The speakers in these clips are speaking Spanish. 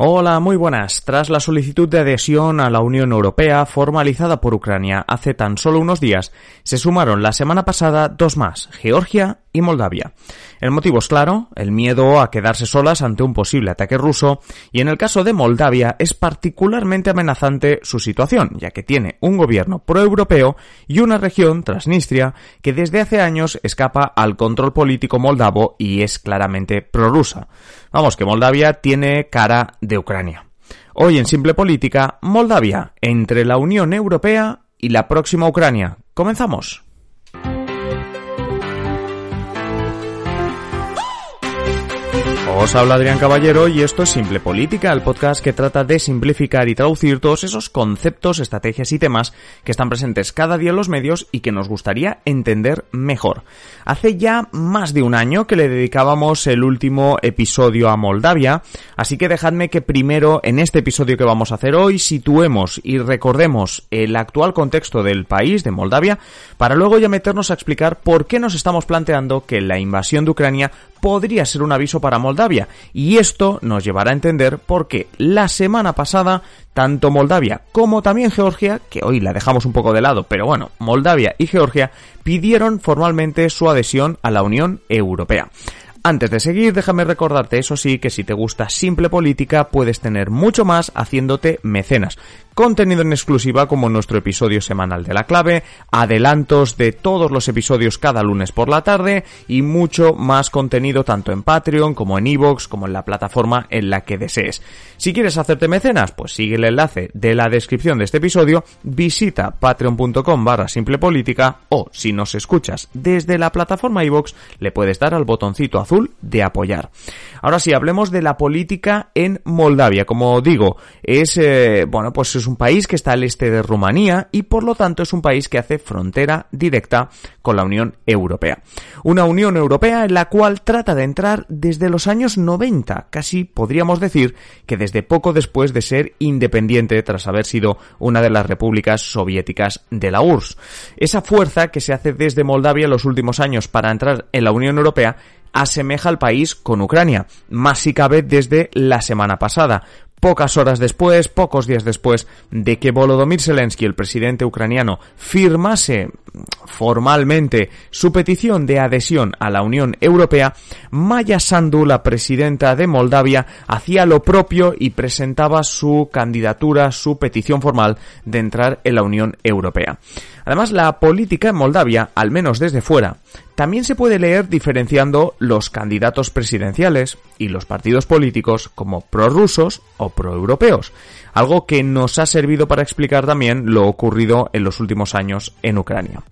Hola, muy buenas. Tras la solicitud de adhesión a la Unión Europea formalizada por Ucrania hace tan solo unos días, se sumaron la semana pasada dos más, Georgia Moldavia. El motivo es claro, el miedo a quedarse solas ante un posible ataque ruso, y en el caso de Moldavia es particularmente amenazante su situación, ya que tiene un gobierno proeuropeo y una región, Transnistria, que desde hace años escapa al control político moldavo y es claramente prorrusa. Vamos, que Moldavia tiene cara de Ucrania. Hoy en Simple Política, Moldavia, entre la Unión Europea y la próxima Ucrania. Comenzamos. Os habla Adrián Caballero y esto es Simple Política, el podcast que trata de simplificar y traducir todos esos conceptos, estrategias y temas que están presentes cada día en los medios y que nos gustaría entender mejor. Hace ya más de un año que le dedicábamos el último episodio a Moldavia, así que dejadme que primero en este episodio que vamos a hacer hoy situemos y recordemos el actual contexto del país, de Moldavia, para luego ya meternos a explicar por qué nos estamos planteando que la invasión de Ucrania podría ser un aviso para Moldavia. Y esto nos llevará a entender por qué la semana pasada tanto Moldavia como también Georgia, que hoy la dejamos un poco de lado, pero bueno, Moldavia y Georgia pidieron formalmente su adhesión a la Unión Europea. Antes de seguir, déjame recordarte, eso sí, que si te gusta Simple Política, puedes tener mucho más haciéndote mecenas contenido en exclusiva como nuestro episodio semanal de la clave, adelantos de todos los episodios cada lunes por la tarde y mucho más contenido tanto en Patreon como en Evox como en la plataforma en la que desees. Si quieres hacerte mecenas, pues sigue el enlace de la descripción de este episodio, visita patreon.com barra simplepolítica o si nos escuchas desde la plataforma Evox le puedes dar al botoncito azul de apoyar. Ahora sí, hablemos de la política en Moldavia. Como digo, es, eh, bueno, pues es un país que está al este de Rumanía y por lo tanto es un país que hace frontera directa con la Unión Europea. Una Unión Europea en la cual trata de entrar desde los años 90, casi podríamos decir que desde poco después de ser independiente tras haber sido una de las repúblicas soviéticas de la URSS. Esa fuerza que se hace desde Moldavia en los últimos años para entrar en la Unión Europea asemeja al país con Ucrania, más si cabe desde la semana pasada, Pocas horas después, pocos días después de que Volodymyr Zelensky, el presidente ucraniano, firmase formalmente su petición de adhesión a la Unión Europea, Maya Sandu, la presidenta de Moldavia, hacía lo propio y presentaba su candidatura, su petición formal de entrar en la Unión Europea. Además, la política en Moldavia, al menos desde fuera, también se puede leer diferenciando los candidatos presidenciales y los partidos políticos como prorrusos o proeuropeos, algo que nos ha servido para explicar también lo ocurrido en los últimos años en Ucrania.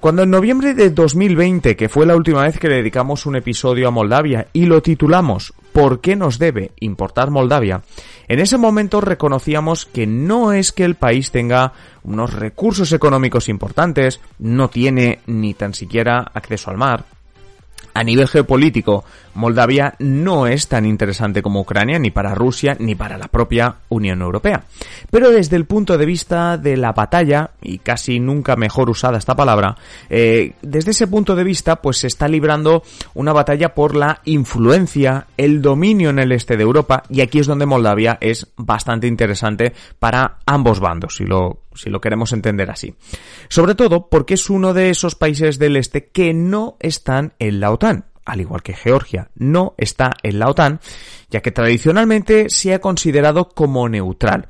Cuando en noviembre de 2020, que fue la última vez que le dedicamos un episodio a Moldavia y lo titulamos ¿Por qué nos debe importar Moldavia? En ese momento reconocíamos que no es que el país tenga unos recursos económicos importantes, no tiene ni tan siquiera acceso al mar, a nivel geopolítico, Moldavia no es tan interesante como Ucrania, ni para Rusia, ni para la propia Unión Europea. Pero desde el punto de vista de la batalla, y casi nunca mejor usada esta palabra, eh, desde ese punto de vista, pues se está librando una batalla por la influencia, el dominio en el este de Europa, y aquí es donde Moldavia es bastante interesante para ambos bandos, si lo si lo queremos entender así. Sobre todo porque es uno de esos países del este que no están en la OTAN. Al igual que Georgia no está en la OTAN, ya que tradicionalmente se ha considerado como neutral.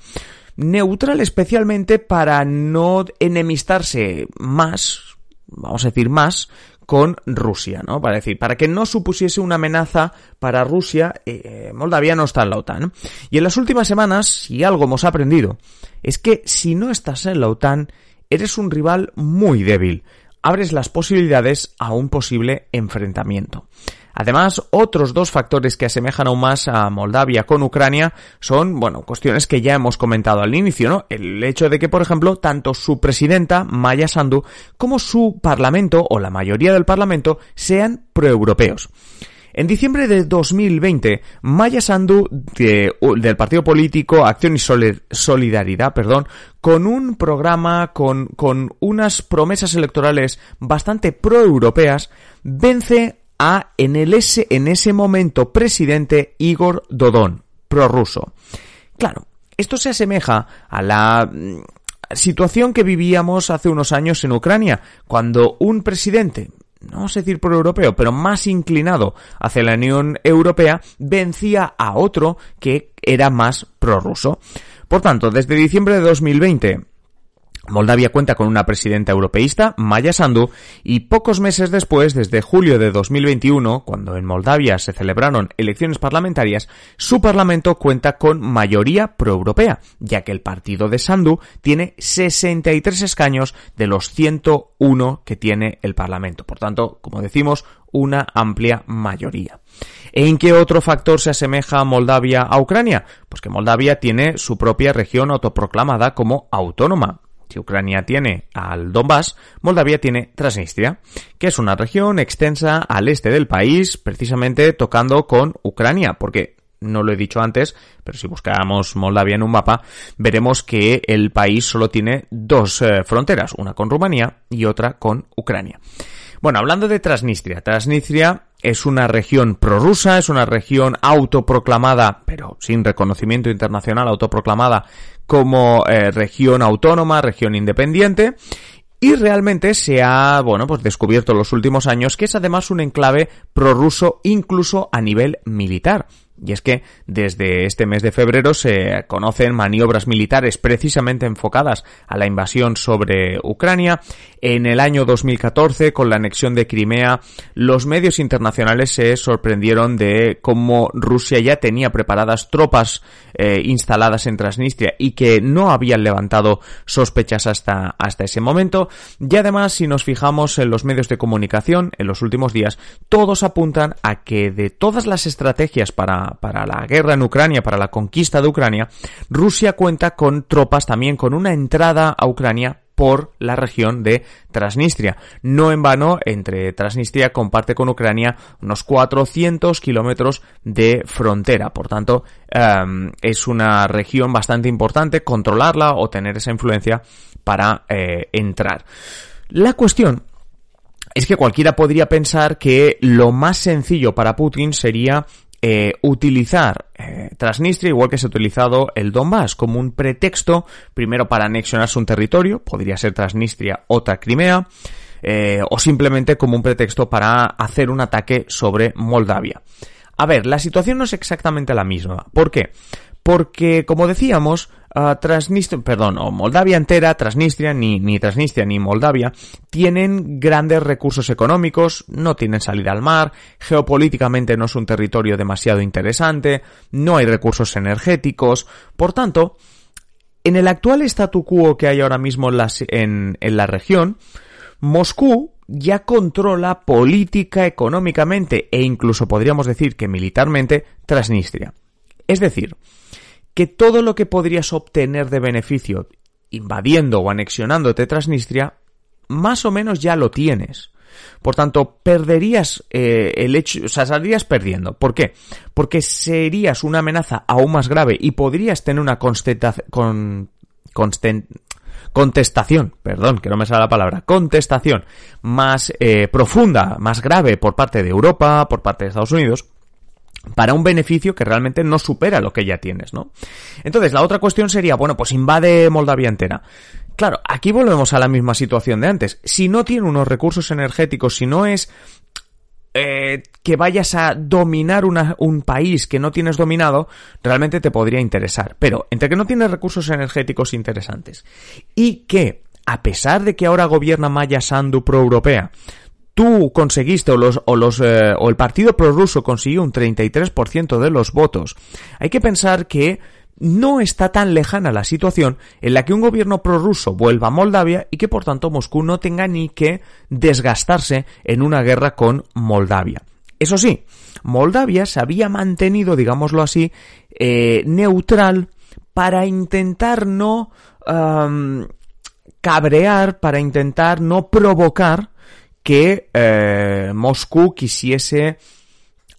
Neutral especialmente para no enemistarse más, vamos a decir más, con Rusia, ¿no? Para decir, para que no supusiese una amenaza para Rusia, eh, Moldavia no está en la OTAN. Y en las últimas semanas, si algo hemos aprendido, es que si no estás en la OTAN, eres un rival muy débil. Abres las posibilidades a un posible enfrentamiento. Además, otros dos factores que asemejan aún más a Moldavia con Ucrania son, bueno, cuestiones que ya hemos comentado al inicio, ¿no? El hecho de que, por ejemplo, tanto su presidenta, Maya Sandu, como su parlamento, o la mayoría del parlamento, sean proeuropeos. En diciembre de 2020, Maya Sandu del partido político Acción y Solidaridad, perdón, con un programa con, con unas promesas electorales bastante proeuropeas, vence a en el ese, en ese momento presidente Igor Dodón. prorruso. Claro, esto se asemeja a la mm, situación que vivíamos hace unos años en Ucrania, cuando un presidente, no a decir pro-europeo, pero más inclinado hacia la Unión Europea, vencía a otro que era más prorruso. Por tanto, desde diciembre de 2020 Moldavia cuenta con una presidenta europeísta, Maya Sandu, y pocos meses después, desde julio de 2021, cuando en Moldavia se celebraron elecciones parlamentarias, su parlamento cuenta con mayoría proeuropea, ya que el partido de Sandu tiene 63 escaños de los 101 que tiene el parlamento. Por tanto, como decimos, una amplia mayoría. ¿En qué otro factor se asemeja Moldavia a Ucrania? Pues que Moldavia tiene su propia región autoproclamada como autónoma. Si Ucrania tiene al Donbass, Moldavia tiene Transnistria, que es una región extensa al este del país, precisamente tocando con Ucrania, porque no lo he dicho antes, pero si buscamos Moldavia en un mapa, veremos que el país solo tiene dos eh, fronteras, una con Rumanía y otra con Ucrania. Bueno, hablando de Transnistria, Transnistria es una región prorrusa, es una región autoproclamada, pero sin reconocimiento internacional, autoproclamada como eh, región autónoma, región independiente. Y realmente se ha, bueno, pues descubierto en los últimos años que es además un enclave prorruso incluso a nivel militar. Y es que desde este mes de febrero se conocen maniobras militares precisamente enfocadas a la invasión sobre Ucrania. En el año 2014, con la anexión de Crimea, los medios internacionales se sorprendieron de cómo Rusia ya tenía preparadas tropas eh, instaladas en Transnistria y que no habían levantado sospechas hasta, hasta ese momento. Y además, si nos fijamos en los medios de comunicación en los últimos días, todos apuntan a que de todas las estrategias para para, la guerra en Ucrania, para la conquista de Ucrania, Rusia cuenta con tropas también con una entrada a Ucrania por la región de Transnistria. No en vano, entre Transnistria comparte con Ucrania unos 400 kilómetros de frontera. Por tanto, em, es una región bastante importante controlarla o tener esa influencia para eh, entrar. La cuestión es que cualquiera podría pensar que lo más sencillo para Putin sería eh, utilizar eh, Transnistria, igual que se ha utilizado el Donbass, como un pretexto, primero para anexionarse un territorio, podría ser Transnistria, otra Crimea, eh, o simplemente como un pretexto para hacer un ataque sobre Moldavia. A ver, la situación no es exactamente la misma. ¿Por qué? Porque, como decíamos, uh, Transnistria, perdón, o Moldavia entera, Transnistria, ni, ni Transnistria ni Moldavia, tienen grandes recursos económicos, no tienen salida al mar, geopolíticamente no es un territorio demasiado interesante, no hay recursos energéticos, por tanto, en el actual statu quo que hay ahora mismo en la región, Moscú ya controla política, económicamente e incluso podríamos decir que militarmente Transnistria. Es decir, que todo lo que podrías obtener de beneficio invadiendo o anexionándote Transnistria, más o menos ya lo tienes. Por tanto, perderías eh, el hecho, o sea, saldrías perdiendo. ¿Por qué? Porque serías una amenaza aún más grave y podrías tener una con, contestación, perdón, que no me sale la palabra, contestación más eh, profunda, más grave por parte de Europa, por parte de Estados Unidos, para un beneficio que realmente no supera lo que ya tienes, ¿no? Entonces, la otra cuestión sería, bueno, pues invade Moldavia entera. Claro, aquí volvemos a la misma situación de antes. Si no tiene unos recursos energéticos, si no es eh, que vayas a dominar un país que no tienes dominado, realmente te podría interesar. Pero entre que no tienes recursos energéticos interesantes y que, a pesar de que ahora gobierna Maya Sandu pro-europea, tú conseguiste o los o los eh, o el partido prorruso consiguió un 33% de los votos. Hay que pensar que no está tan lejana la situación en la que un gobierno prorruso vuelva a Moldavia y que por tanto Moscú no tenga ni que desgastarse en una guerra con Moldavia. Eso sí, Moldavia se había mantenido, digámoslo así, eh, neutral para intentar no cabrear, para intentar no provocar que eh, Moscú quisiese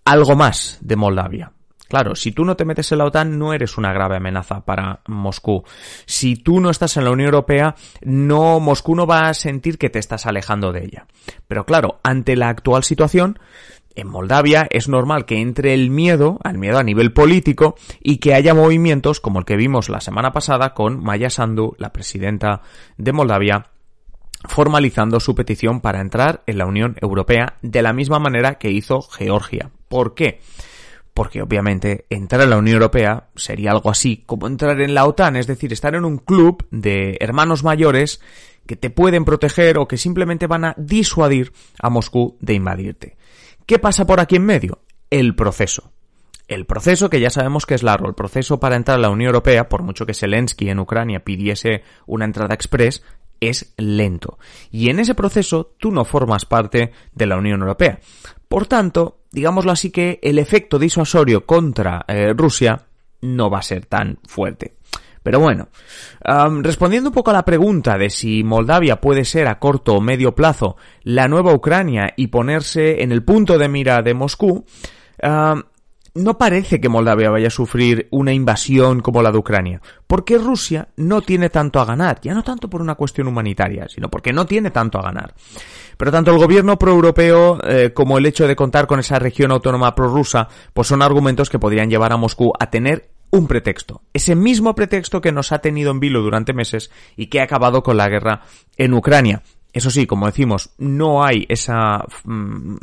algo más de Moldavia. Claro, si tú no te metes en la OTAN no eres una grave amenaza para Moscú. Si tú no estás en la Unión Europea, no Moscú no va a sentir que te estás alejando de ella. Pero claro, ante la actual situación, en Moldavia es normal que entre el miedo, al miedo a nivel político, y que haya movimientos como el que vimos la semana pasada con Maya Sandu, la presidenta de Moldavia, formalizando su petición para entrar en la Unión Europea de la misma manera que hizo Georgia. ¿Por qué? Porque obviamente entrar en la Unión Europea sería algo así como entrar en la OTAN, es decir, estar en un club de hermanos mayores que te pueden proteger o que simplemente van a disuadir a Moscú de invadirte. ¿Qué pasa por aquí en medio? El proceso. El proceso que ya sabemos que es largo, el proceso para entrar a la Unión Europea, por mucho que Zelensky en Ucrania pidiese una entrada express, es lento. Y en ese proceso tú no formas parte de la Unión Europea. Por tanto, digámoslo así que el efecto disuasorio contra eh, Rusia no va a ser tan fuerte. Pero bueno, respondiendo un poco a la pregunta de si Moldavia puede ser a corto o medio plazo la nueva Ucrania y ponerse en el punto de mira de Moscú, no parece que Moldavia vaya a sufrir una invasión como la de Ucrania, porque Rusia no tiene tanto a ganar, ya no tanto por una cuestión humanitaria, sino porque no tiene tanto a ganar. Pero tanto el gobierno proeuropeo eh, como el hecho de contar con esa región autónoma prorrusa, pues son argumentos que podrían llevar a Moscú a tener un pretexto, ese mismo pretexto que nos ha tenido en vilo durante meses y que ha acabado con la guerra en Ucrania. Eso sí, como decimos, no hay esa mm,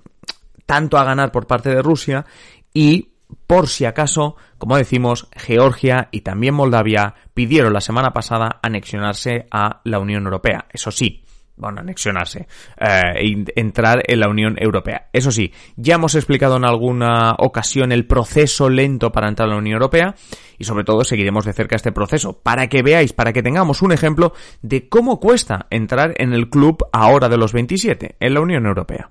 tanto a ganar por parte de Rusia y por si acaso, como decimos, Georgia y también Moldavia pidieron la semana pasada anexionarse a la Unión Europea. Eso sí, bueno, anexionarse, eh, entrar en la Unión Europea. Eso sí, ya hemos explicado en alguna ocasión el proceso lento para entrar a la Unión Europea y sobre todo seguiremos de cerca este proceso para que veáis, para que tengamos un ejemplo de cómo cuesta entrar en el club ahora de los 27, en la Unión Europea.